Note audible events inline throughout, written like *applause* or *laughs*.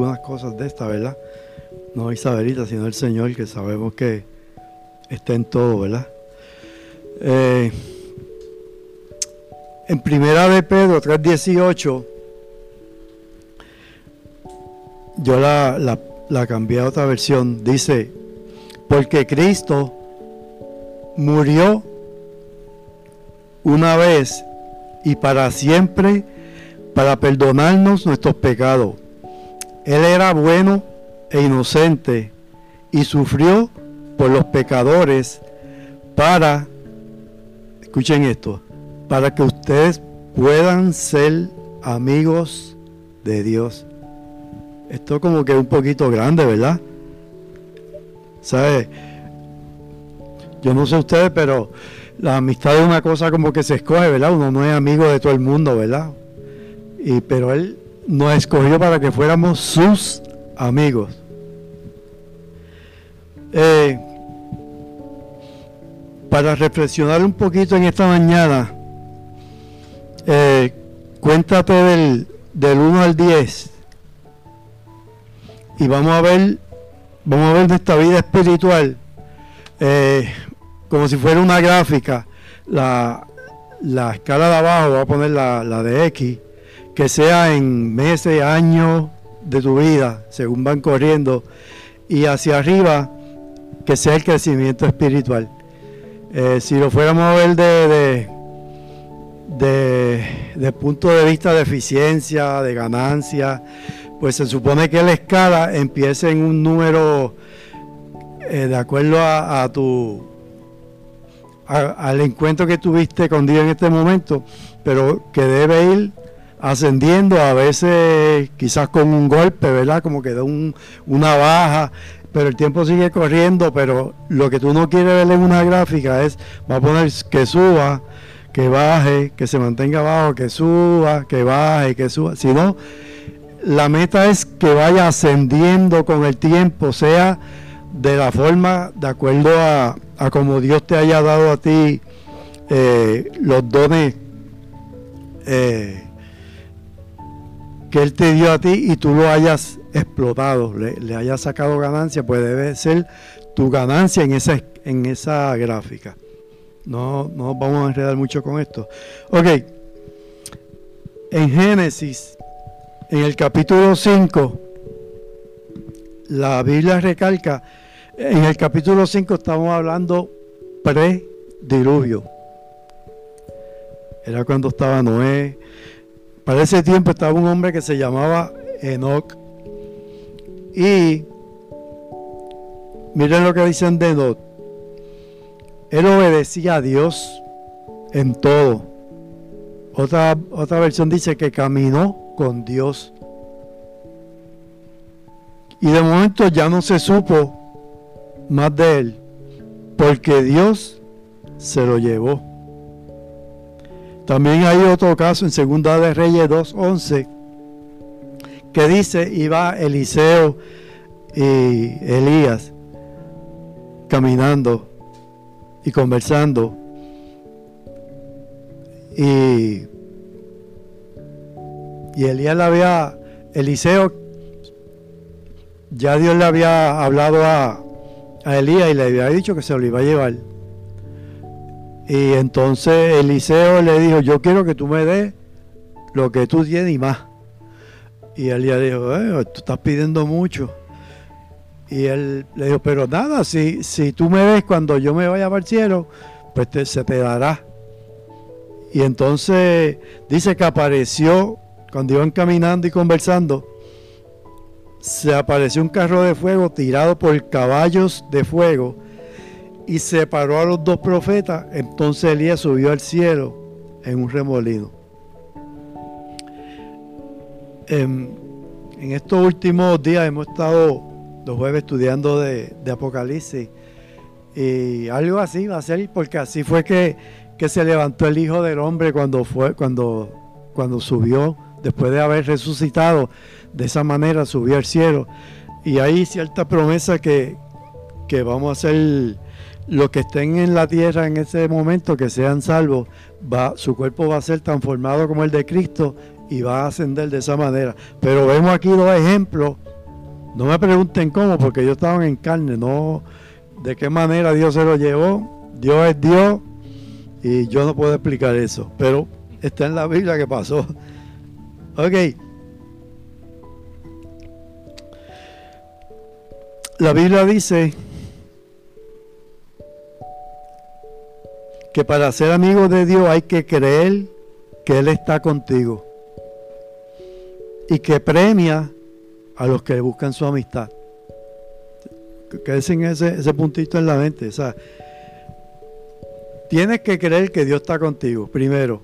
algunas cosas de esta, ¿verdad? No Isabelita, sino el Señor, que sabemos que está en todo, ¿verdad? Eh, en primera de Pedro 3.18, yo la, la cambié a otra versión, dice, porque Cristo murió una vez y para siempre para perdonarnos nuestros pecados. Él era bueno e inocente y sufrió por los pecadores para, escuchen esto, para que ustedes puedan ser amigos de Dios. Esto como que es un poquito grande, ¿verdad? ¿Sabe? Yo no sé ustedes, pero la amistad es una cosa como que se escoge, ¿verdad? Uno no es amigo de todo el mundo, ¿verdad? Y, pero Él nos escogió para que fuéramos sus amigos. Eh, para reflexionar un poquito en esta mañana, eh, cuéntate del, del 1 al 10 y vamos a ver, vamos a ver nuestra vida espiritual. Eh, como si fuera una gráfica, la, escala de abajo, voy a poner la, de X, que sea en meses, años de tu vida, según van corriendo, y hacia arriba, que sea el crecimiento espiritual. Eh, si lo fuéramos a ver de, de, de, punto de vista de eficiencia, de ganancia, pues se supone que la escala empiece en un número eh, de acuerdo a tu al encuentro que tuviste con Dios en este momento, pero que debe ir ascendiendo, a veces quizás con un golpe, ¿verdad? Como que da una baja, pero el tiempo sigue corriendo, pero lo que tú no quieres ver en una gráfica es, va a poner que suba, que baje, que se mantenga abajo, que suba, que baje, que suba, sino la meta es que vaya ascendiendo con el tiempo, sea de la forma, de acuerdo a, a como Dios te haya dado a ti eh, los dones eh, que Él te dio a ti y tú lo hayas explotado, le, hayas sacado ganancia, pues debe ser tu ganancia en esa, en esa gráfica. No, no vamos a enredar mucho con esto. Ok, en Génesis, en el capítulo 5, la Biblia recalca en el capítulo 5 estamos hablando pre-diluvio. Era cuando estaba Noé. Para ese tiempo estaba un hombre que se llamaba Enoch. Y miren lo que dicen de Enoch. Él obedecía a Dios en todo. Otra, otra versión dice que caminó con Dios. Y de momento ya no se supo más de él, porque Dios se lo llevó. También hay otro caso en Segunda de Reyes 2.11 que dice, iba Eliseo y Elías caminando y conversando y, y Elías le había, Eliseo, ya Dios le había hablado a, a Elías y le había dicho que se lo iba a llevar. Y entonces Eliseo le dijo, yo quiero que tú me des lo que tú tienes y más. Y Elías dijo, eh, tú estás pidiendo mucho. Y él le dijo, pero nada, si, si tú me ves cuando yo me vaya para el cielo, pues se te dará. Y entonces dice que apareció cuando iban caminando y conversando se apareció un carro de fuego tirado por caballos de fuego y separó a los dos profetas. Entonces Elías subió al cielo en un remolino. En, estos últimos días hemos estado los jueves estudiando de, Apocalipsis y algo así va a ser porque así fue que, que se levantó el Hijo del Hombre cuando fue cuando cuando subió después de haber resucitado de esa manera subió al cielo. Y hay cierta promesa que, que vamos a hacer los que estén en la tierra en ese momento, que sean salvos, va, su cuerpo va a ser transformado como el de Cristo y va a ascender de esa manera. Pero vemos aquí dos ejemplos No me pregunten cómo, porque ellos estaban en carne, no de qué manera Dios se lo llevó. Dios es Dios y yo no puedo explicar eso, pero está en la Biblia que pasó. *laughs* Ok. La Biblia dice que para ser amigo de Dios hay que creer que Él está contigo y que premia a los que buscan su amistad. Que ese, ese puntito en la mente. O sea, tienes que creer que Dios está contigo, primero.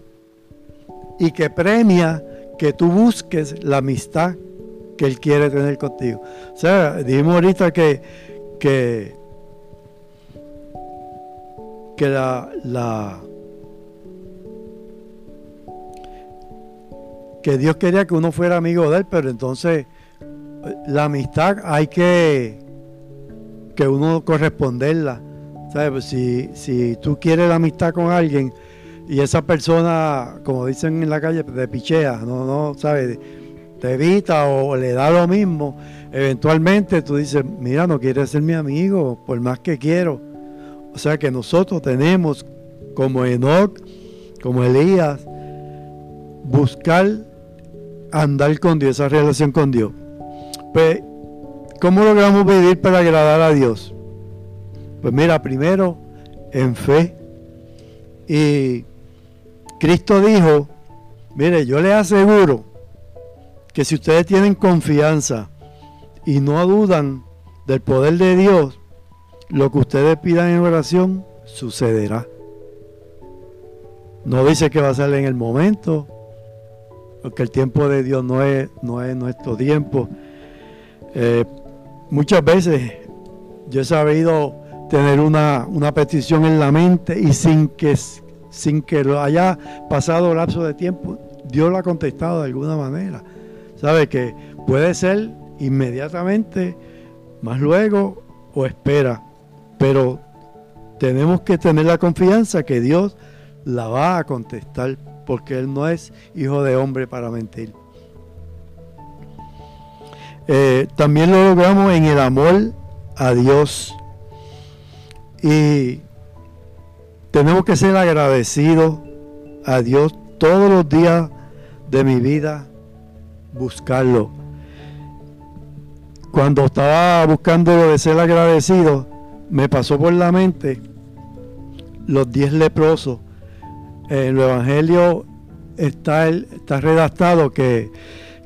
Y que premia que tú busques la amistad que Él quiere tener contigo. O sea, dijimos ahorita que, que, que la, la que Dios quería que uno fuera amigo de Él, pero entonces la amistad hay que que uno corresponderla. ¿Sabes? Pues si, si tú quieres la amistad con alguien y esa persona, como dicen en la calle, te pichea, no, no, ¿sabes? Te evita o le da lo mismo, eventualmente tú dices, mira, no quieres ser mi amigo, por más que quiero. O sea que nosotros tenemos, como Enoch, como Elías, buscar andar con Dios, esa relación con Dios. Pues, ¿cómo logramos vivir para agradar a Dios? Pues mira, primero en fe. Y Cristo dijo, mire, yo les aseguro que si ustedes tienen confianza y no dudan del poder de Dios, lo que ustedes pidan en oración sucederá. No dice que va a ser en el momento, porque el tiempo de Dios no es, no es nuestro tiempo. Eh, muchas veces yo he sabido tener una, petición en la mente y sin que, sin que lo haya pasado lapso de tiempo, Dios lo ha contestado de alguna manera. ¿Sabe? Que puede ser inmediatamente, más luego o espera. Pero tenemos que tener la confianza que Dios la va a contestar, porque Él no es hijo de hombre para mentir. Eh, también lo logramos en el amor a Dios. Y tenemos que ser agradecidos a Dios todos los días de mi vida, buscarlo. Cuando estaba buscando lo de ser agradecido, me pasó por la mente los diez leprosos. En el Evangelio está, está redactado que,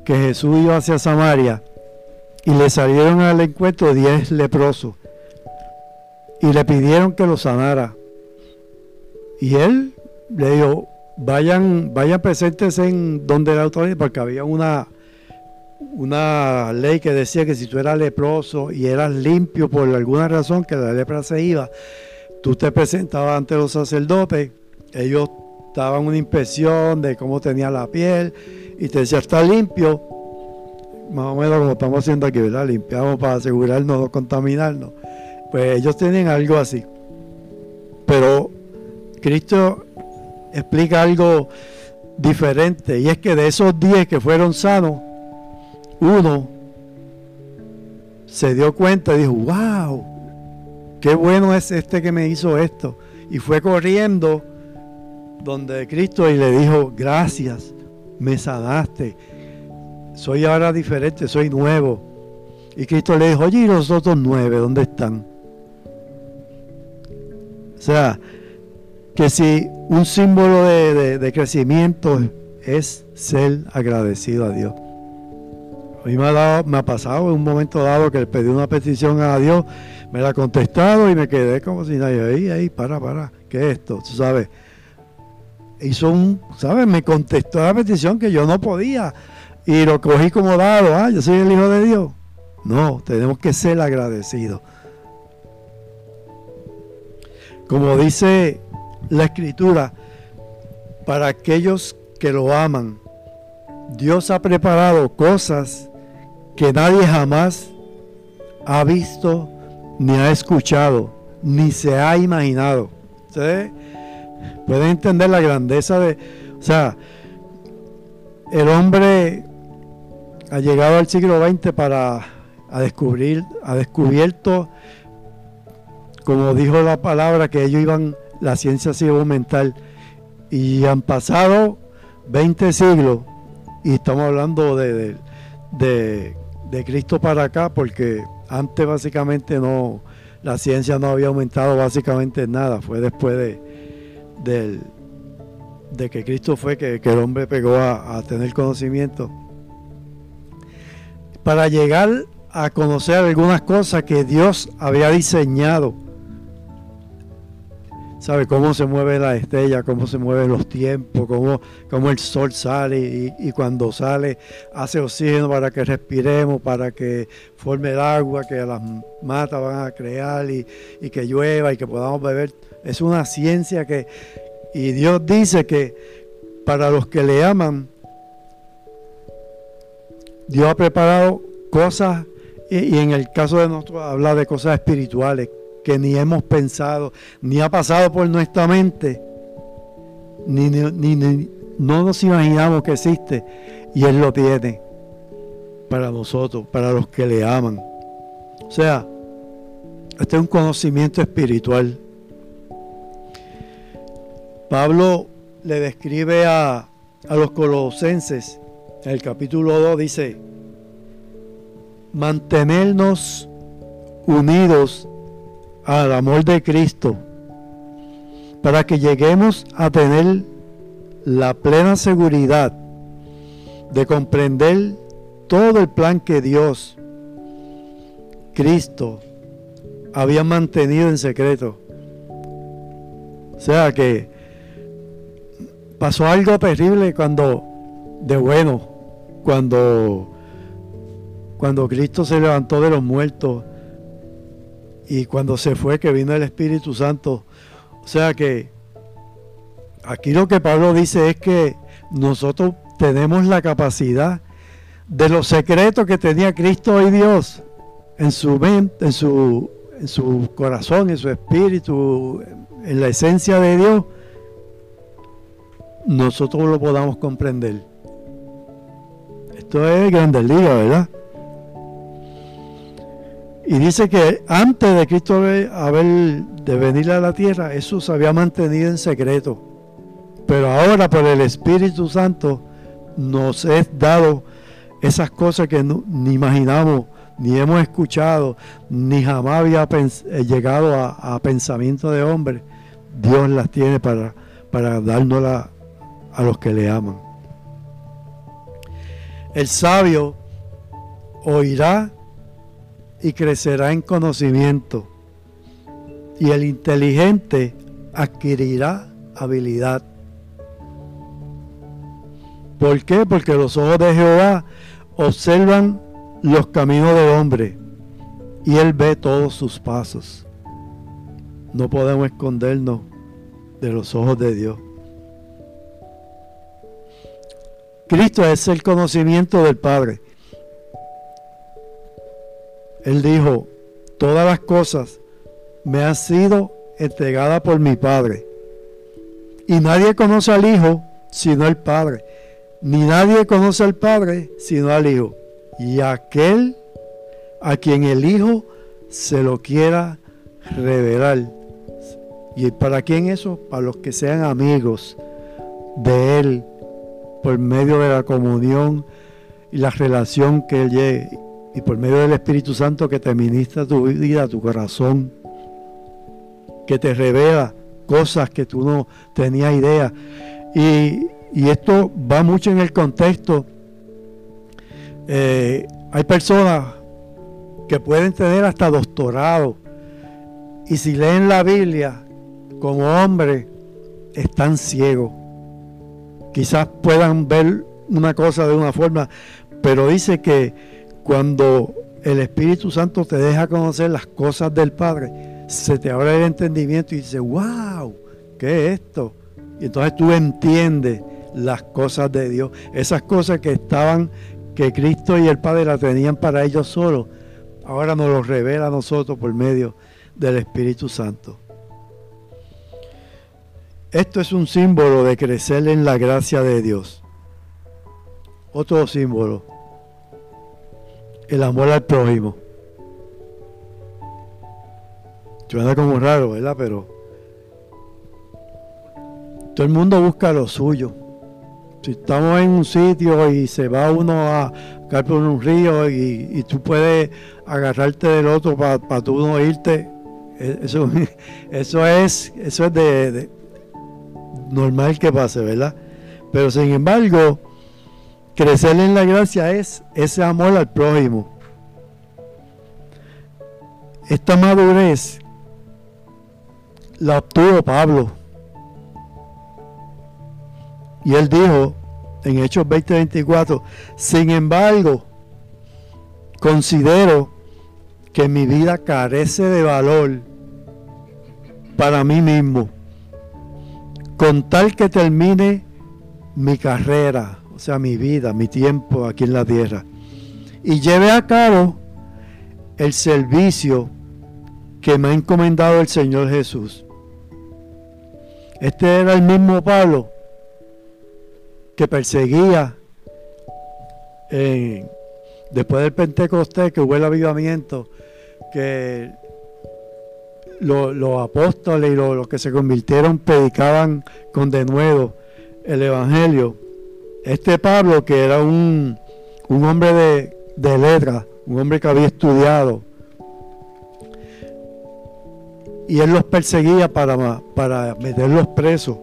que Jesús iba hacia Samaria y le salieron al encuentro diez leprosos y le pidieron que lo sanara. Y él le dijo, vayan, vayan presentes en donde la autoridad, porque había una, una ley que decía que si tú eras leproso y eras limpio por alguna razón que la lepra se iba, tú te presentabas ante los sacerdotes, ellos daban una inspección de cómo tenía la piel y te decía, está limpio, más o menos como estamos haciendo aquí, ¿verdad? Limpiamos para asegurarnos no contaminarnos. Pues ellos tienen algo así. Pero Cristo explica algo diferente y es que de esos 10 que fueron sanos, uno se dio cuenta y dijo, wow, qué bueno es este que me hizo esto. Y fue corriendo donde Cristo y le dijo, gracias, me sanaste soy ahora diferente, soy nuevo. Y Cristo le dijo, oye, ¿y los otros nueve dónde están? O sea, que si un símbolo de, crecimiento es ser agradecido a Dios. A mí me ha, pasado en un momento dado que le pedí una petición a Dios, me la ha contestado y me quedé como si nadie, ahí, ahí, para, para, ¿qué es esto? Tú sabes. Hizo un, ¿sabes? Me contestó la petición que yo no podía y lo cogí como dado, ah, yo soy el Hijo de Dios. No, tenemos que ser agradecidos. Como dice la escritura, para aquellos que lo aman, Dios ha preparado cosas que nadie jamás ha visto, ni ha escuchado, ni se ha imaginado. ¿Ustedes pueden entender la grandeza de... O sea, el hombre ha llegado al siglo XX para ha, descubrir, ha descubierto, como dijo la palabra, que ellos iban, la ciencia se iba a aumentar. Y han pasado 20 siglos y estamos hablando de Cristo para acá, porque antes básicamente no, la ciencia no había aumentado básicamente nada, fue después de, de que Cristo fue que, el hombre pegó a, tener conocimiento. Para llegar a conocer algunas cosas que Dios había diseñado. ¿Sabe cómo se mueve la estrella, cómo se mueven los tiempos, cómo, cómo el sol sale y, cuando sale hace oxígeno para que respiremos, para que forme el agua, que las matas van a crear y, y que llueva y que podamos beber? Es una ciencia que, y Dios dice que para los que le aman, Dios ha preparado cosas, y, en el caso de nosotros habla de cosas espirituales que ni hemos pensado, ni ha pasado por nuestra mente, ni, ni no nos imaginamos que existe, y Él lo tiene para nosotros, para los que le aman. O sea, este es un conocimiento espiritual Pablo le describe a, los colosenses, en el capítulo 2 dice, mantenernos unidos al amor de Cristo para que lleguemos a tener la plena seguridad de comprender todo el plan que Dios, Cristo, había mantenido en secreto. O sea que pasó algo terrible cuando, de bueno, cuando, cuando Cristo se levantó de los muertos y cuando se fue que vino el Espíritu Santo. O sea que aquí lo que Pablo dice es que nosotros tenemos la capacidad de los secretos que tenía Cristo y Dios en su mente, en su, en su corazón, en su espíritu, en la esencia de Dios nosotros lo podamos comprender. Esto es Grandes Ligas, ¿verdad? Y dice que antes de Cristo haber de venir a la tierra, eso se había mantenido en secreto. Pero ahora por el Espíritu Santo nos es dado esas cosas que ni imaginamos, ni hemos escuchado, ni jamás había eh, llegado a, pensamiento de hombre. Dios las tiene para, para dárnoslas a los que le aman. El sabio oirá y crecerá en conocimiento, y el inteligente adquirirá habilidad. ¿Por qué? Porque los ojos de Jehová observan los caminos del hombre y él ve todos sus pasos. No podemos escondernos de los ojos de Dios. Cristo es el conocimiento del Padre. Él dijo, todas las cosas me han sido entregadas por mi Padre. Y nadie conoce al Hijo sino el Padre. Ni nadie conoce al Padre sino al Hijo. Y aquel a quien el Hijo se lo quiera revelar. ¿Y para quién eso? Para los que sean amigos de Él por medio de la comunión y la relación que Él lleve, y por medio del Espíritu Santo que te ministra tu vida, tu corazón, que te revela cosas que tú no tenías idea. Y, esto va mucho en el contexto. Eh, hay personas que pueden tener hasta doctorado y si leen la Biblia como hombre están ciegos quizás puedan ver una cosa de una forma, pero dice que cuando el Espíritu Santo te deja conocer las cosas del Padre, se te abre el entendimiento y dices, wow, ¿qué es esto? Y entonces tú entiendes las cosas de Dios, esas cosas que estaban, que Cristo y el Padre las tenían para ellos solos, ahora nos lo revela a nosotros por medio del Espíritu Santo. Esto es un símbolo de crecer en la gracia de Dios. Otro símbolo. El amor al prójimo. Suena como raro, ¿verdad? Pero todo el mundo busca lo suyo. Si estamos en un sitio y se va uno a caer por un río y, tú puedes agarrarte del otro para tú no irte, e, eso, *laughs* eso es, eso es de, normal que pase, ¿verdad? Pero sin embargo, crecer en la gracia es ese amor al prójimo. Esta madurez la obtuvo Pablo. Y él dijo en Hechos 20:24, sin embargo, considero que mi vida carece de valor para mí mismo, con tal que termine mi carrera, sea, mi vida, mi tiempo aquí en la tierra, y lleve a cabo el servicio que me ha encomendado el Señor Jesús. Este era el mismo Pablo que perseguía después del Pentecostés, que hubo el avivamiento, que los apóstoles y los, que se convirtieron predicaban con denuedo el Evangelio. Este Pablo, que era un, hombre de, de letra, un hombre que había estudiado, y él los perseguía para, para meterlos presos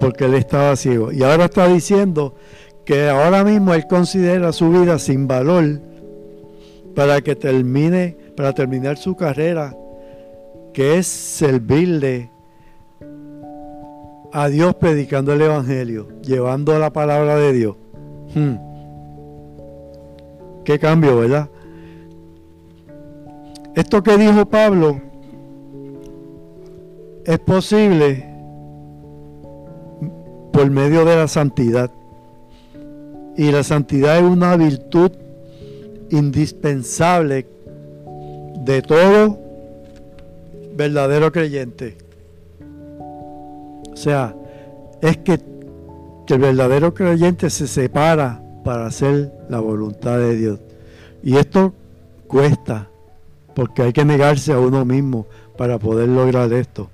porque él estaba ciego. Y ahora está diciendo que ahora mismo él considera su vida sin valor para que termine, para terminar su carrera, que es servirle a Dios predicando el Evangelio, llevando la palabra de Dios. Hmm. Qué cambio, ¿verdad? Esto que dijo Pablo es posible por medio de la santidad. Y la santidad es una virtud indispensable de todo verdadero creyente. Sea, es que, que, el verdadero creyente se separa para hacer la voluntad de Dios. Y esto cuesta, porque hay que negarse a uno mismo para poder lograr esto.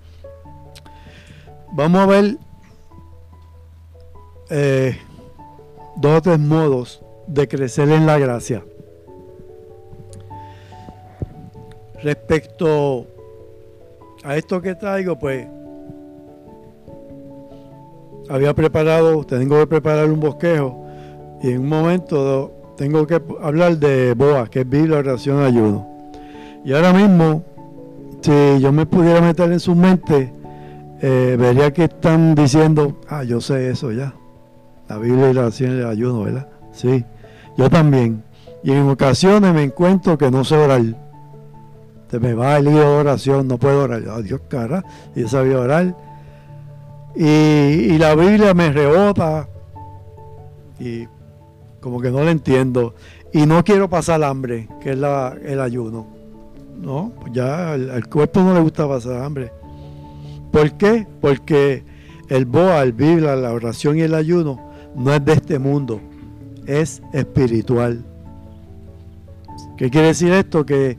Vamos a ver eh, dos o tres modos de crecer en la gracia. Respecto a esto que traigo, pues había preparado, tengo que preparar un bosquejo y en un momento tengo que hablar de Boa, que es Biblia, oración, ayuno. Y ahora mismo, si yo me pudiera meter en su mente, eh, vería que están diciendo, ah, yo sé eso ya. La Biblia y la oración y el ayuno, ¿verdad? Sí, yo también. Y en ocasiones me encuentro que no sé orar. Se me va el lío de oración, no puedo orar. Oh, Dios cara, y yo sabía orar. Y, la Biblia me rebota. Y como que no la entiendo. Y no quiero pasar hambre, que es el ayuno. No, pues ya al cuerpo no le gusta pasar hambre. ¿Por qué? Porque el Boa, el Biblia, la oración y el ayuno no es de este mundo, es espiritual. ¿Qué quiere decir esto? Que,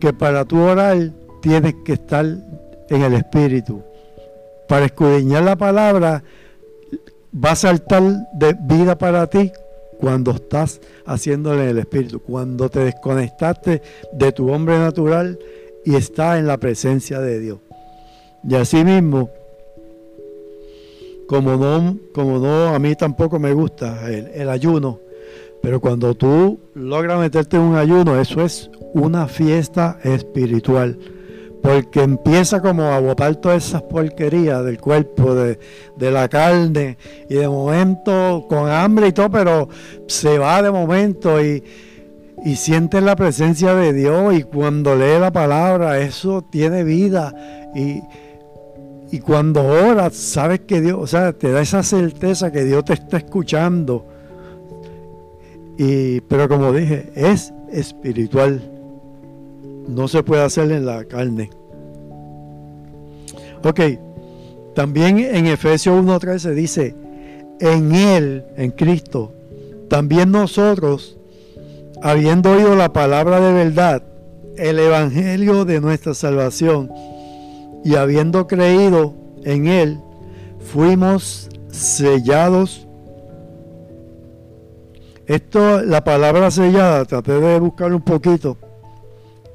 que para tu orar tienes que estar en el espíritu. Para escudriñar la palabra va a saltar de vida para ti cuando estás haciéndolo en el espíritu, cuando te desconectaste de tu hombre natural y estás en la presencia de Dios. Y así mismo, como no, como no, a mí tampoco me gusta el, ayuno, pero cuando tú logras meterte en un ayuno, eso es una fiesta espiritual. Porque empieza como a botar todas esas porquerías del cuerpo, de, de, la carne, y de momento con hambre y todo, pero se va de momento y, y sientes la presencia de Dios y cuando lee la palabra, eso tiene vida. Y, y cuando oras, sabes que Dios, o sea, te da esa certeza que Dios te está escuchando. Y, pero como dije, es espiritual. No se puede hacer en la carne. Ok, también en Efesios 1.13 dice, en Él, en Cristo, también nosotros, habiendo oído la palabra de verdad, el evangelio de nuestra salvación, y habiendo creído en él, fuimos sellados. Esto, la palabra sellada, traté de buscar un poquito.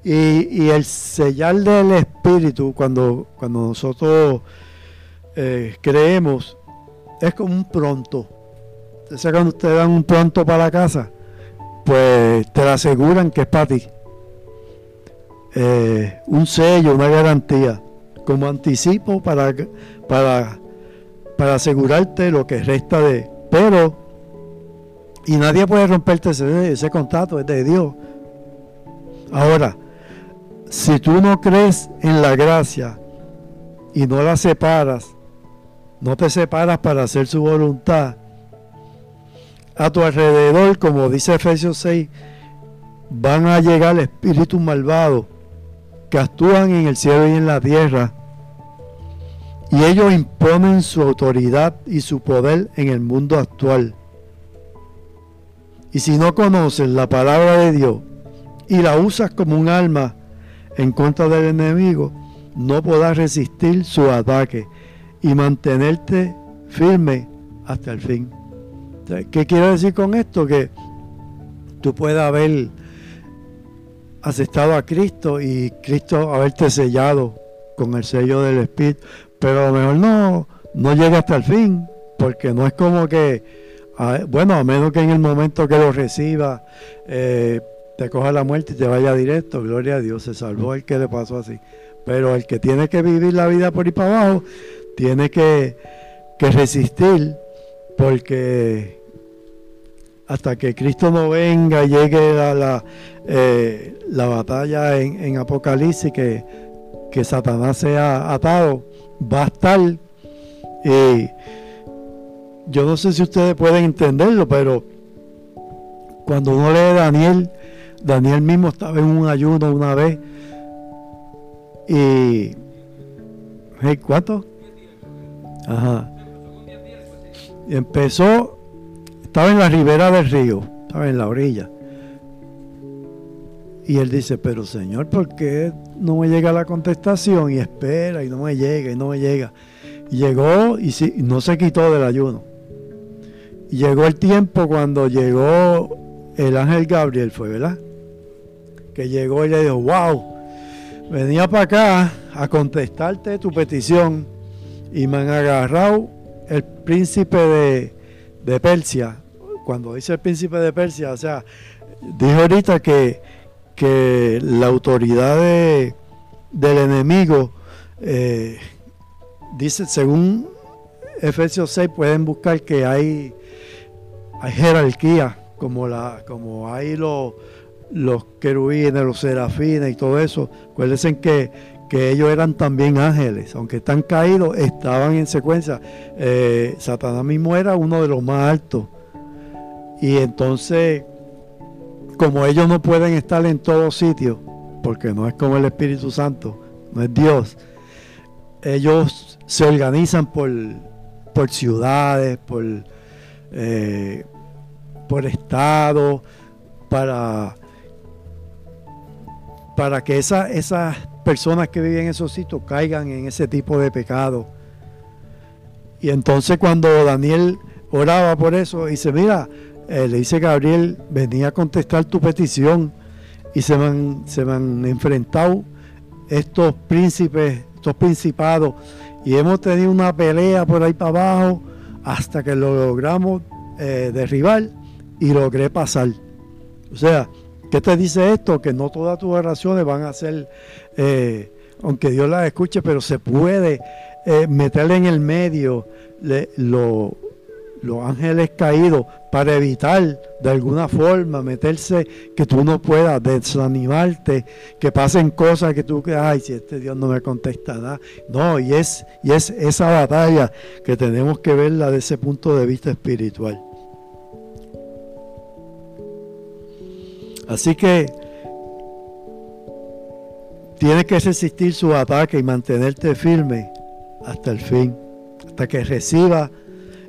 Y, el sellar del Espíritu, cuando, cuando nosotros eh, creemos, es como un pronto. Sea, cuando ustedes dan un pronto para la casa, pues te aseguran que es para ti. Eh, un sello, una garantía, como anticipo para, para, para asegurarte lo que resta de. Pero, y nadie puede romperte ese, ese contrato, es de Dios. Ahora, si tú no crees en la gracia y no la separas, no te separas para hacer su voluntad, a tu alrededor, como dice Efesios 6, van a llegar espíritus malvados que actúan en el cielo y en la tierra. Y ellos imponen su autoridad y su poder en el mundo actual. Y si no conoces la palabra de Dios y la usas como un arma en contra del enemigo, no podrás resistir su ataque y mantenerte firme hasta el fin. ¿Qué quiero decir con esto? Que tú puedes haber aceptado a Cristo y Cristo haberte sellado con el sello del Espíritu, pero a lo mejor no, no llega hasta el fin, porque no es como que, bueno, a menos que en el momento que lo reciba, eh, te coja la muerte y te vaya directo, gloria a Dios, se salvó el que le pasó así. Pero el que tiene que vivir la vida por ahí para abajo, tiene que, que resistir, porque hasta que Cristo no venga llegue a la, eh, la batalla en, Apocalipsis, que, que, Satanás sea atado, va a estar. Y yo no sé si ustedes pueden entenderlo, pero cuando uno lee Daniel, Daniel mismo estaba en un ayuno una vez. Y. ¿Cuánto? Ajá. Y empezó estaba en la ribera del río, estaba en la orilla. Y él dice, pero Señor, ¿por qué no me llega la contestación? Y espera, y no me llega, y no me llega. Llegó y no se quitó del ayuno. Llegó el tiempo cuando llegó el ángel Gabriel, fue, ¿verdad? Que llegó y le dijo, wow, venía para acá a contestarte tu petición y me han agarrado el príncipe de, de Persia. Cuando dice el príncipe de Persia, o sea, dijo ahorita que, que la autoridad del enemigo, eh, dice, según Efesios 6, pueden buscar que hay, hay jerarquía, como, la, como hay los, los querubines, los serafines y todo eso. Acuérdense que, que ellos eran también ángeles, aunque están caídos, estaban en secuencia. Eh, Satanás mismo era uno de los más altos. Y entonces, como ellos no pueden estar en todos sitios, porque no es como el Espíritu Santo, no es Dios, ellos se organizan por, por ciudades, por, eh, por estados, para, para que esas personas que viven en esos sitios caigan en ese tipo de pecado. Y entonces cuando Daniel oraba por eso, dice, mira, eh, le dice Gabriel, venía a contestar tu petición y se me han, se enfrentado estos príncipes, estos principados y hemos tenido una pelea por ahí para abajo hasta que lo logramos eh, derribar y logré pasar. O sea, ¿qué te dice esto? Que no todas tus oraciones van a ser, eh, aunque Dios las escuche, pero se puede meterle en el medio lo, los ángeles caídos para evitar de alguna forma meterse, que tú no puedas desanimarte, que pasen cosas que tú que, ay, si este Dios no me contestará. No, y es, y es esa batalla que tenemos que verla desde ese punto de vista espiritual. Así que tienes que resistir su ataque y mantenerte firme hasta el fin, hasta que reciba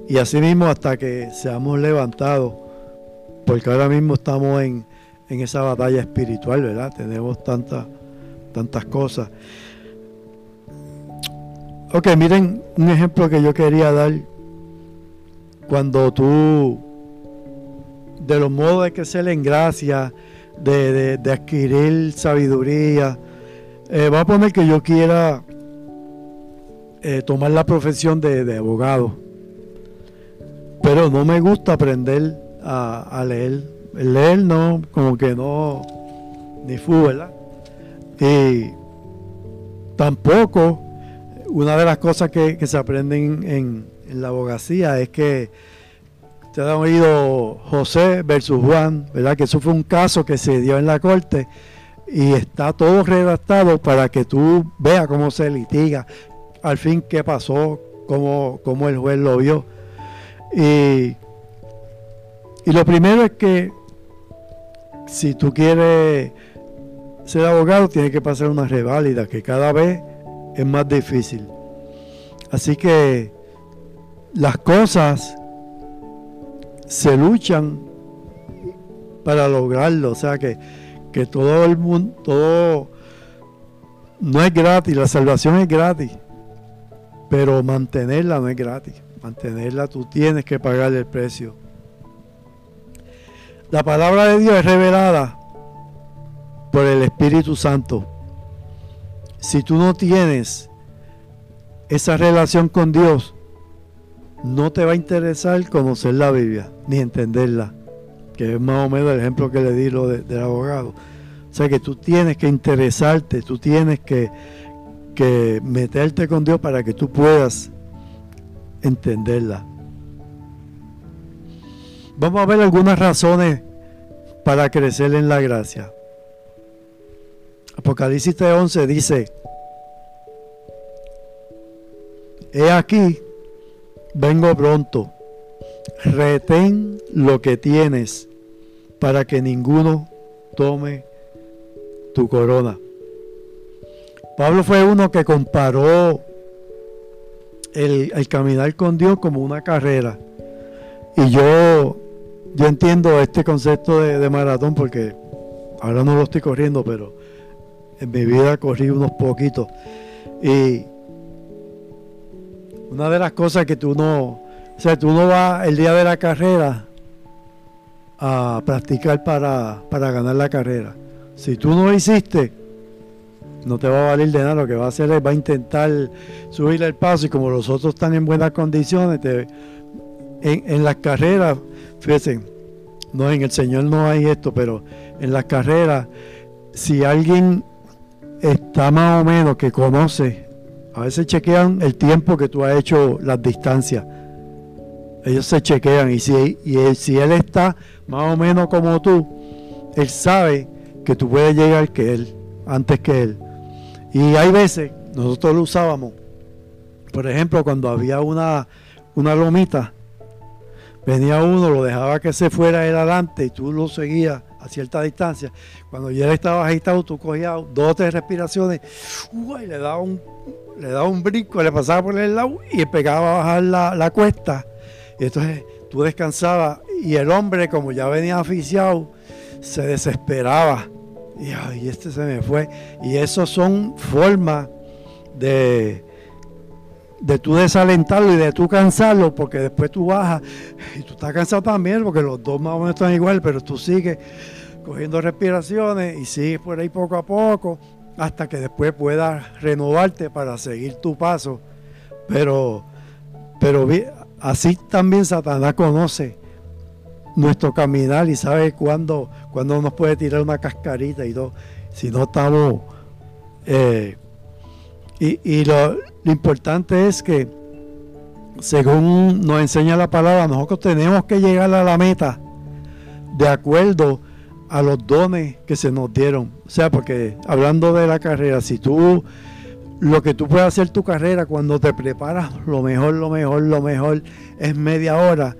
y así mismo hasta que seamos levantados, porque ahora mismo estamos en, en esa batalla espiritual, ¿verdad? Tenemos tantas, tantas cosas. Ok, miren un ejemplo que yo quería dar. Cuando tú, de los modos de crecer en gracia, de, adquirir sabiduría, eh, va a poner que yo quiera eh, tomar la profesión de, abogado, pero no me gusta aprender a, leer. Leer no, como que no, ni fu, ¿verdad? Y tampoco, una de las cosas que, se aprenden en, en la abogacía es que Ustedes han oído José versus Juan, ¿verdad? Que eso fue un caso que se dio en la corte y está todo redactado para que tú veas cómo se litiga, al fin qué pasó, cómo, cómo el juez lo vio. Y, y lo primero es que si tú quieres ser abogado, tienes que pasar una reválida, que cada vez es más difícil. Así que las cosas se luchan para lograrlo. O sea que, que todo el mundo, todo no es gratis, la salvación es gratis, pero mantenerla no es gratis. Mantenerla tú tienes que pagar el precio. La palabra de Dios es revelada por el Espíritu Santo. Si tú no tienes esa relación con Dios, no te va a interesar conocer la Biblia ni entenderla, que es más o menos el ejemplo que le di lo del abogado. O sea que tú tienes que interesarte, tú tienes que, que meterte con Dios para que tú puedas entenderla. Vamos a ver algunas razones para crecer en la gracia. Apocalipsis 11 dice, he aquí vengo pronto, retén lo que tienes para que ninguno tome tu corona. Pablo fue uno que comparó el, caminar con Dios como una carrera. Y yo, yo entiendo este concepto de, de, maratón porque ahora no lo estoy corriendo, pero en mi vida corrí unos poquitos. Y una de las cosas que tú no, o sea, tú no vas el día de la carrera a practicar para, ganar la carrera. Si tú no hiciste, no te va a valer de nada. Lo que va a hacer es va a intentar subir el paso y como los otros están en buenas condiciones, en, en las carreras, fíjense, no en el Señor no hay esto, pero en las carreras, si alguien está más o menos que conoce a veces chequean el tiempo que tú has hecho las distancias. Ellos se chequean y si, y él, si él está más o menos como tú, él sabe que tú puedes llegar que él, antes que él. Y hay veces, nosotros lo usábamos, por ejemplo, cuando había una, una lomita, venía uno, lo dejaba que se fuera él adelante y tú lo seguías a cierta distancia. Cuando ya él estaba agitado, tú cogías dos o tres respiraciones, y le daba un le daba un brinco, le pasaba por el lado y pegaba a bajar la, cuesta. Y entonces tú descansabas y el hombre, como ya venía aficiado, se desesperaba. Y ay, este se me fue. Y eso son formas de, de tú desalentarlo y de tú cansarlo, porque después tú bajas y tú estás cansado también, porque los dos más o menos están igual, pero tú sigues cogiendo respiraciones y sigues por ahí poco a poco hasta que después puedas renovarte para seguir tu paso. Pero, pero así también Satanás conoce nuestro caminar y sabe cuándo, cuándo nos puede tirar una cascarita y todo. Si no estamos... Eh, y, lo, lo importante es que, según nos enseña la palabra, nosotros tenemos que llegar a la meta de acuerdo a los dones que se nos dieron. O sea, porque hablando de la carrera, si tú lo que tú puedes hacer tu carrera cuando te preparas, lo mejor, lo mejor, lo mejor es media hora.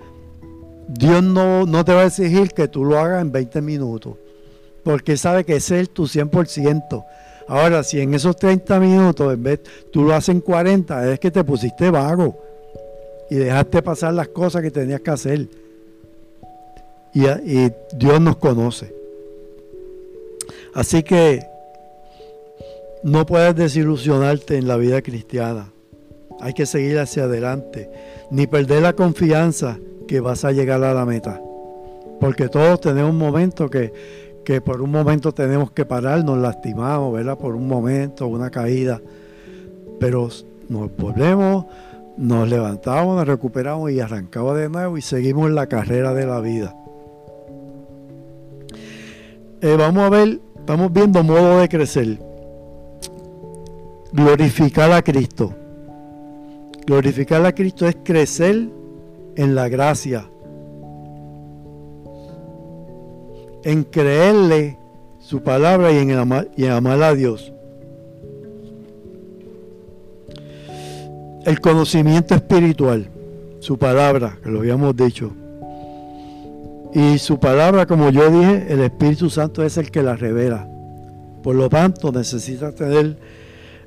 Dios no, no te va a exigir que tú lo hagas en 20 minutos, porque sabe que ese es tu 100%. Ahora, si en esos 30 minutos, en vez tú lo haces en 40, es que te pusiste vago y dejaste pasar las cosas que tenías que hacer. y Dios nos conoce. Así que no puedes desilusionarte en la vida cristiana. Hay que seguir hacia adelante, ni perder la confianza que vas a llegar a la meta. Porque todos tenemos un momento que, que por un momento tenemos que parar, nos lastimamos, ¿verdad? Por un momento, una caída. Pero nos volvemos, nos levantamos, nos recuperamos y arrancamos de nuevo y seguimos la carrera de la vida. Eh, vamos a ver, estamos viendo modo de crecer. Glorificar a Cristo. Glorificar a Cristo es crecer en la gracia, en creerle su palabra y en, amar, a Dios. El conocimiento espiritual, su palabra, que lo habíamos dicho. Y su palabra, como yo dije, el Espíritu Santo es el que la revela. Por lo tanto, necesita tener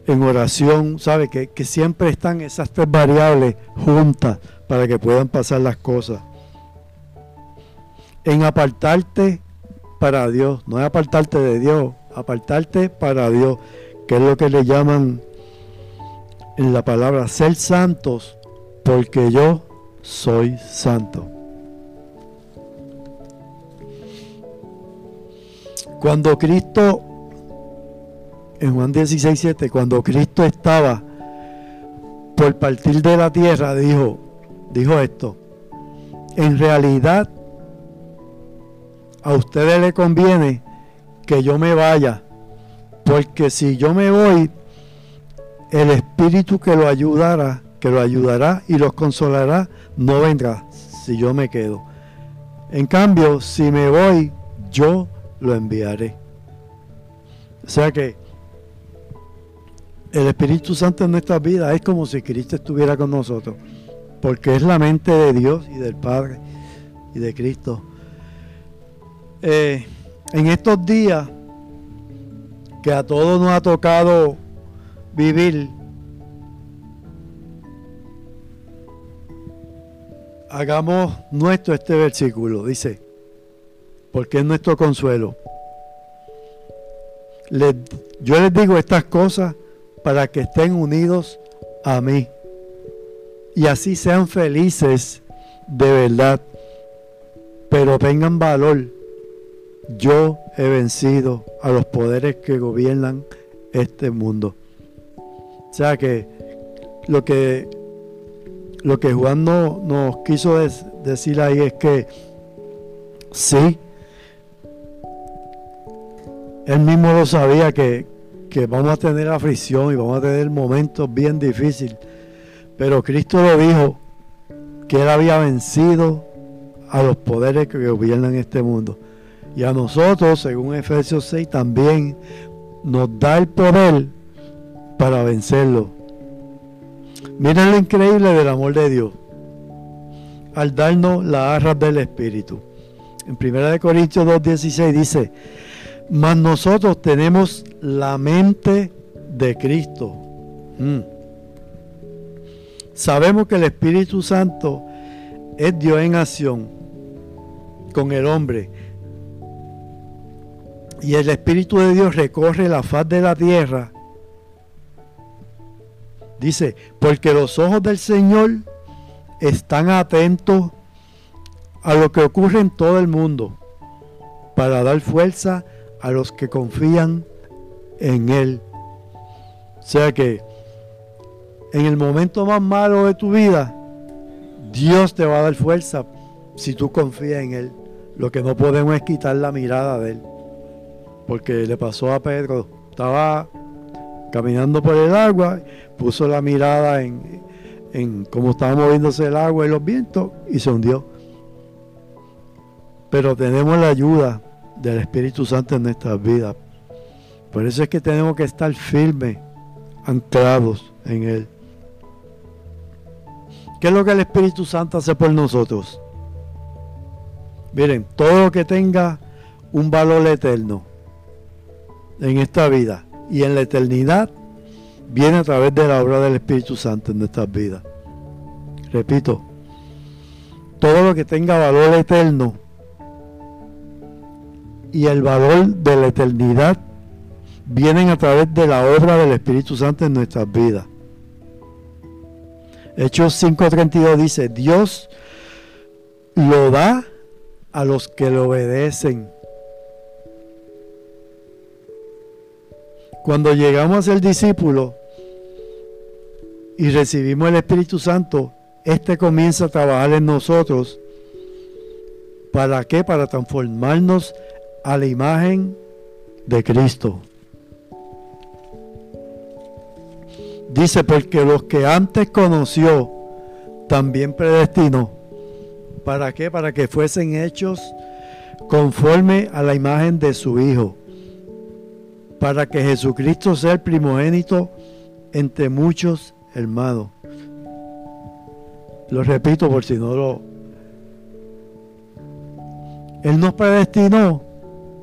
en oración, sabe que, que siempre están esas tres variables juntas para que puedan pasar las cosas. En apartarte para Dios, no es apartarte de Dios, apartarte para Dios, que es lo que le llaman en la palabra ser santos, porque yo soy santo. Cuando Cristo, en Juan 16, 7, cuando Cristo estaba por partir de la tierra, dijo, dijo esto, en realidad a ustedes les conviene que yo me vaya, porque si yo me voy, el Espíritu que lo ayudará, que lo ayudará y los consolará, no vendrá si yo me quedo. En cambio, si me voy, yo lo enviaré. O sea que el Espíritu Santo en nuestra vida es como si Cristo estuviera con nosotros, porque es la mente de Dios y del Padre y de Cristo. Eh, en estos días que a todos nos ha tocado vivir, hagamos nuestro este versículo, dice, porque es nuestro consuelo. yo les digo estas cosas para que estén unidos a mí y así sean felices de verdad, pero tengan valor. Yo he vencido a los poderes que gobiernan este mundo. O sea que lo que lo que Juan no, nos quiso decir ahí es que sí, él mismo lo sabía que, vamos a tener aflicción y vamos a tener momentos bien difíciles. Pero Cristo lo dijo que Él había vencido a los poderes que gobiernan este mundo. Y a nosotros, según Efesios 6, también nos da el poder para vencerlo. Miren lo increíble del amor de Dios. Al darnos las arras del Espíritu. En 1 Corintios 2.16 dice, mas nosotros tenemos la mente de Cristo. Mm. Sabemos que el Espíritu Santo es Dios en acción con el hombre. Y el Espíritu de Dios recorre la faz de la tierra. Dice, porque los ojos del Señor están atentos a lo que ocurre en todo el mundo para dar fuerza a los que confían en Él. O sea que en el momento más malo de tu vida, Dios te va a dar fuerza si tú confías en Él. Lo que no podemos es quitar la mirada de Él. Porque le pasó a Pedro, estaba caminando por el agua, puso la mirada en, en cómo estaba moviéndose el agua y los vientos y se hundió. Pero tenemos la ayuda del Espíritu Santo en nuestras vidas. Por eso es que tenemos que estar firmes, anclados en Él. ¿Qué es lo que el Espíritu Santo hace por nosotros? Miren, todo lo que tenga un valor eterno en esta vida y en la eternidad viene a través de la obra del Espíritu Santo en nuestras vidas. Repito, todo lo que tenga valor eterno y el valor de la eternidad vienen a través de la obra del Espíritu Santo en nuestras vidas. Hechos 5:32 dice, Dios lo da a los que le obedecen. Cuando llegamos a ser discípulos y recibimos el Espíritu Santo, este comienza a trabajar en nosotros. ¿Para qué? Para transformarnos a la imagen de Cristo. Dice, porque los que antes conoció, también predestinó. ¿Para qué? Para que fuesen hechos conforme a la imagen de su Hijo. Para que Jesucristo sea el primogénito entre muchos hermanos. Lo repito por si no lo... Él nos predestinó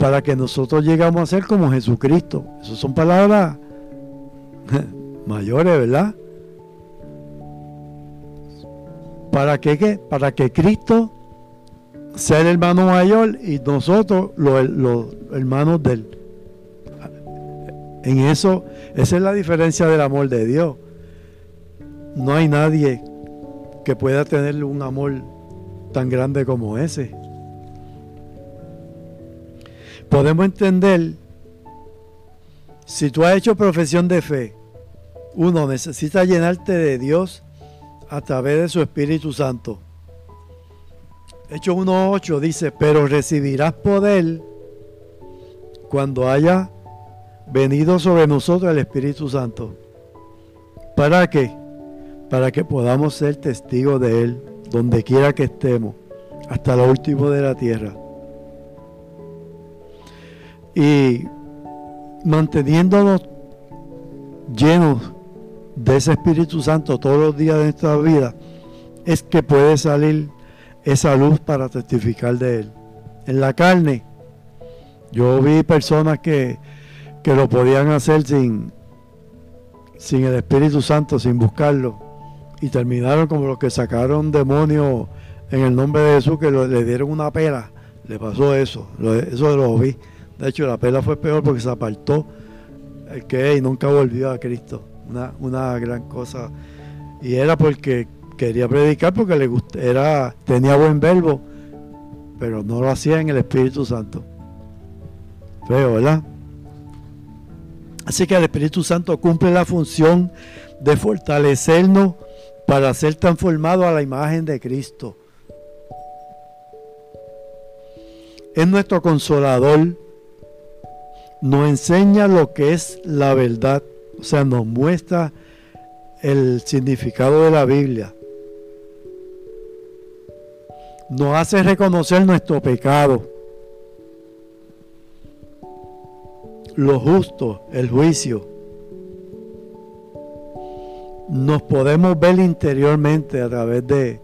para que nosotros llegamos a ser como Jesucristo. Esas son palabras *laughs* mayores, ¿verdad? ¿Para qué, qué? Para que Cristo sea el hermano mayor y nosotros los, los hermanos de él. En eso, esa es la diferencia del amor de Dios. No hay nadie que pueda tener un amor tan grande como ese. Podemos entender, si tú has hecho profesión de fe, uno necesita llenarte de Dios a través de su Espíritu Santo. Hechos 1.8 dice, pero recibirás poder cuando haya venido sobre nosotros el Espíritu Santo. ¿Para qué? para que podamos ser testigos de Él donde quiera que estemos, hasta lo último de la tierra. Y manteniéndonos llenos de ese Espíritu Santo todos los días de nuestra vida, es que puede salir esa luz para testificar de Él. En la carne, yo vi personas que, que lo podían hacer sin, sin el Espíritu Santo, sin buscarlo y terminaron como los que sacaron demonios en el nombre de Jesús, que le dieron una pela. Le pasó eso, eso lo vi. De hecho, la pela fue peor porque se apartó el que nunca volvió a Cristo. Una, una gran cosa. Y era porque quería predicar porque le era, tenía buen verbo, pero no lo hacía en el Espíritu Santo. Feo, ¿verdad? Así que el Espíritu Santo cumple la función de fortalecernos para ser transformado a la imagen de Cristo. Es nuestro consolador. Nos enseña lo que es la verdad. O sea, nos muestra el significado de la Biblia. Nos hace reconocer nuestro pecado. Lo justo, el juicio nos podemos ver interiormente a través de,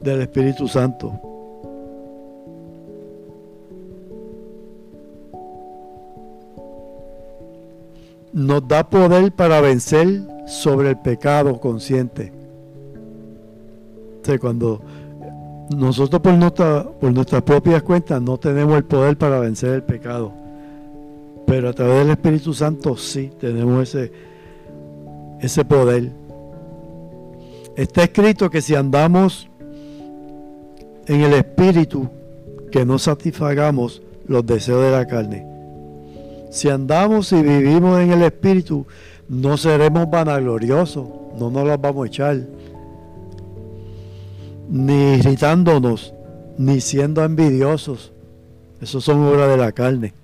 del Espíritu Santo. Nos da poder para vencer sobre el pecado consciente. cuando nosotros por, nuestra, por nuestras propias cuentas no tenemos el poder para vencer el pecado, pero a través del Espíritu Santo sí tenemos ese, ese poder. Está escrito que si andamos en el espíritu, que no satisfagamos los deseos de la carne. Si andamos y vivimos en el espíritu, no seremos vanagloriosos, no nos los vamos a echar, ni irritándonos, ni siendo envidiosos. Eso son obras de la carne.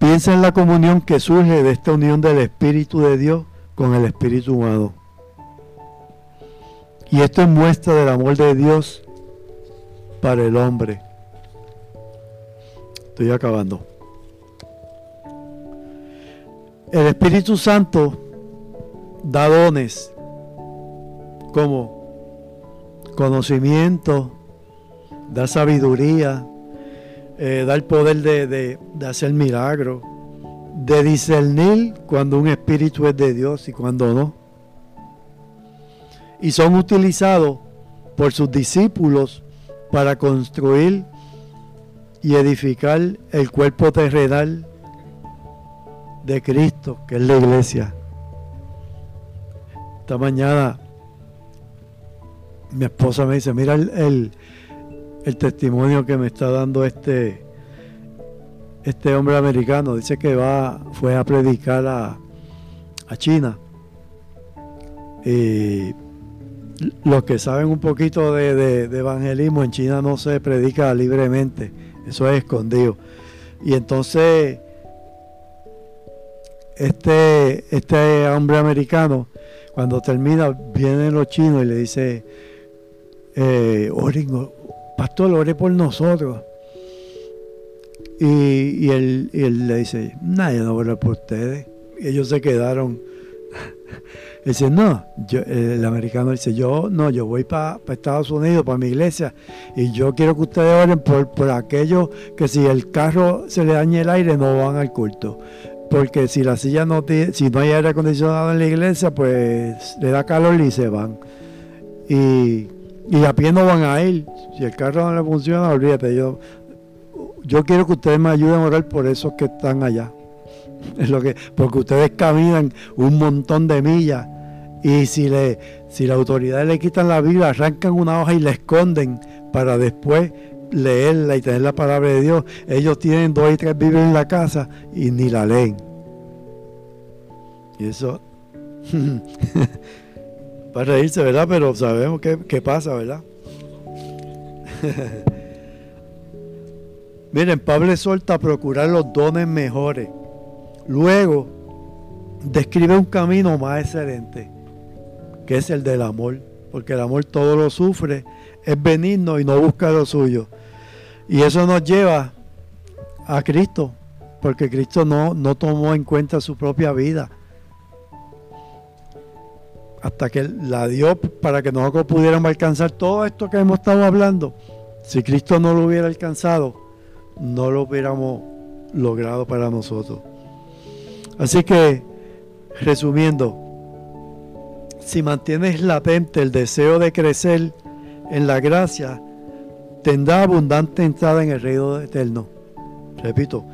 Piensa en la comunión que surge de esta unión del Espíritu de Dios con el Espíritu humano. Y esto es muestra del amor de Dios para el hombre. Estoy acabando. El Espíritu Santo da dones como conocimiento, da sabiduría, eh, da el poder de, hacer milagros, de discernir cuando un espíritu es de Dios y cuando no. Y son utilizados por sus discípulos para construir y edificar el cuerpo terrenal de Cristo, que es la iglesia. Esta mañana mi esposa me dice, mira el, el, testimonio que me está dando este, este hombre americano. Dice que va, fue a predicar a, a China. Y los que saben un poquito de, evangelismo, en China no se predica libremente, eso es escondido. Y entonces, este, este hombre americano, cuando termina, vienen los chinos y le dice, eh, pastor, ore por nosotros. Y, él, le dice, nadie no ora por ustedes. Y ellos se quedaron Dice, no, el americano dice, yo no, yo voy para Estados Unidos, para mi iglesia, y yo quiero que ustedes oren por, por aquellos que si el carro se le daña el aire no van al culto. Porque si la silla no tiene, si no hay aire acondicionado en la iglesia, pues le da calor y se van. Y, y a pie no van a ir. Si el carro no le funciona, olvídate. Yo, yo quiero que ustedes me ayuden a orar por esos que están allá. *laughs* Es lo que, porque ustedes caminan un montón de millas y si, le, si la autoridad le quitan la Biblia, arrancan una hoja y la esconden para después leerla y tener la palabra de Dios. Ellos tienen dos y tres Biblias en la casa y ni la leen. Y eso, *laughs* para reírse, ¿verdad? Pero sabemos qué, qué pasa, ¿verdad? *laughs* Miren, Pablo exhorta a procurar los dones mejores. Luego, describe un camino más excelente que es el del amor, porque el amor todo lo sufre, es benigno y no busca lo suyo. Y eso nos lleva a Cristo, porque Cristo no, no tomó en cuenta su propia vida hasta que la dio para que nosotros pudiéramos alcanzar todo esto que hemos estado hablando. Si Cristo no lo hubiera alcanzado, no lo hubiéramos logrado para nosotros. Así que, resumiendo, si mantienes latente el deseo de crecer en la gracia, tendrá abundante entrada en el reino eterno. Repito,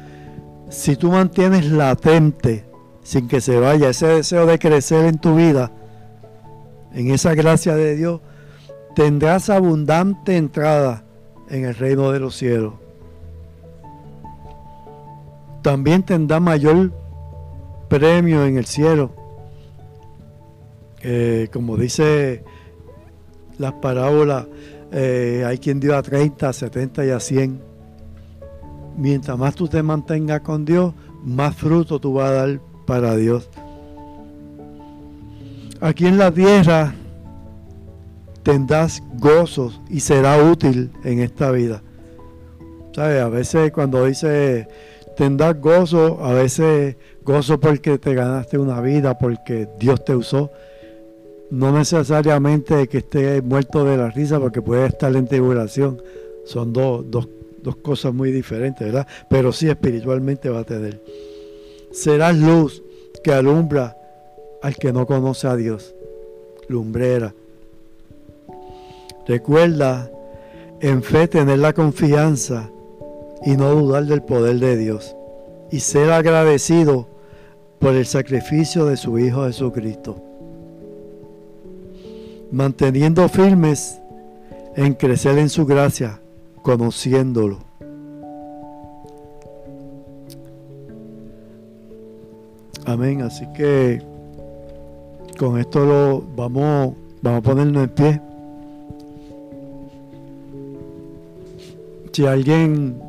si tú mantienes latente, sin que se vaya ese deseo de crecer en tu vida, en esa gracia de Dios, tendrás abundante entrada en el reino de los cielos. También tendrá mayor premio en el cielo como dice las parábolas, eh, hay quien dio a 30, a 70 y a 100. Mientras más tú te mantengas con Dios, más fruto tú vas a dar para Dios. Aquí en la tierra tendrás gozos y será útil en esta vida. ¿Sabes? A veces cuando dice tendrás gozo, a veces gozo porque te ganaste una vida, porque Dios te usó no necesariamente que esté muerto de la risa porque puede estar en tribulación. Son dos, cosas muy diferentes, ¿verdad? Pero sí espiritualmente va a tener. Serás luz que alumbra al que no conoce a Dios. Lumbrera. Recuerda en fe tener la confianza y no dudar del poder de Dios. Y ser agradecido por el sacrificio de su Hijo Jesucristo manteniendo firmes en crecer en su gracia, conociéndolo. Amén. Así que con esto lo vamos, vamos a ponernos en pie. Si alguien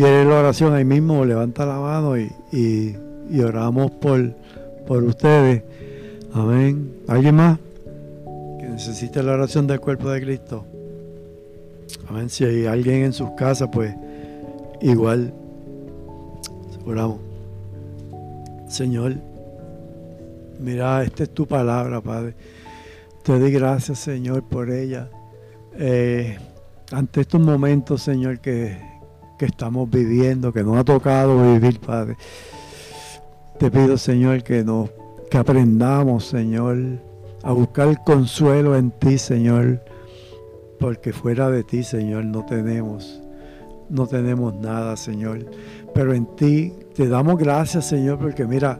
quiere la oración ahí mismo, levanta la mano y, y oramos por, por ustedes. Amén. ¿Alguien más? necesita la oración del cuerpo de Cristo. Amén. Si hay alguien en sus casas, pues igual oramos. Señor, mira, esta es tu palabra, Padre. Te doy gracias, Señor, por ella. Eh, ante estos momentos, Señor, que, que estamos viviendo, que nos ha tocado vivir, Padre. Te pido, Señor, que nos que aprendamos, Señor, a buscar consuelo en ti, Señor. porque fuera de ti, Señor, no tenemos, no tenemos nada, Señor. Pero en ti te damos gracias, Señor, porque mira,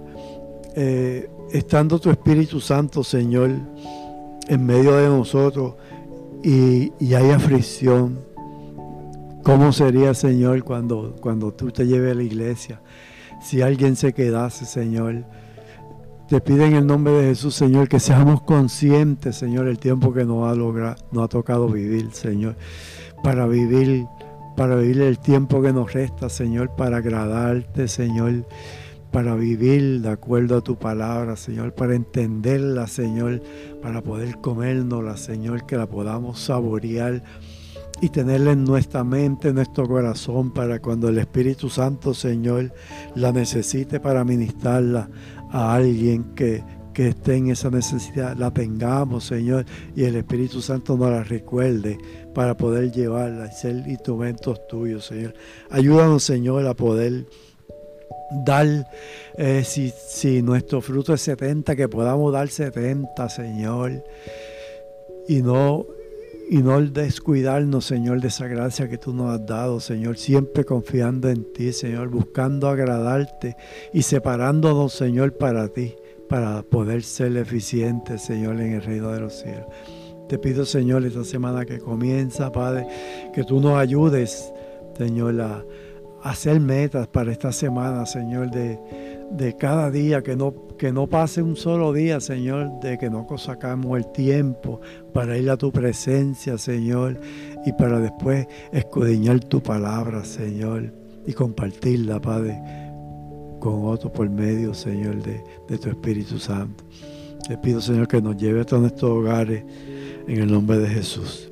eh, estando tu Espíritu Santo, Señor, en medio de nosotros y, hay aflicción, ¿cómo sería, Señor, cuando, cuando tú te lleves a la iglesia? Si alguien se quedase, Señor, te pido en el nombre de Jesús, Señor, que seamos conscientes, Señor, el tiempo que nos ha logrado, nos ha tocado vivir, Señor, para vivir, para vivir el tiempo que nos resta, Señor, para agradarte, Señor, para vivir de acuerdo a tu palabra, Señor, para entenderla, Señor, para poder comérnosla, Señor, que la podamos saborear y tenerla en nuestra mente, en nuestro corazón, para cuando el Espíritu Santo, Señor, la necesite para ministrarla a alguien que, que esté en esa necesidad, la tengamos, Señor, y el Espíritu Santo nos la recuerde para poder llevarla y ser instrumentos tuyos, Señor. Ayúdanos, Señor, a poder dar, eh, si, si nuestro fruto es 70, que podamos dar 70, Señor, y no y no descuidarnos, Señor, de esa gracia que tú nos has dado, Señor, siempre confiando en ti, Señor, buscando agradarte y separándonos, Señor, para ti, para poder ser eficientes, Señor, en el reino de los cielos. Te pido, Señor, esta semana que comienza, Padre, que tú nos ayudes, Señor, a, hacer metas para esta semana, Señor, de, de cada día, que no, que no pase un solo día, Señor, de que no sacamos el tiempo para ir a tu presencia, Señor, y para después escudriñar tu palabra, Señor, y compartirla, Padre, con otro por medio, Señor, de, de tu Espíritu Santo. Te pido, Señor, que nos lleve a todos nuestros hogares en el nombre de Jesús.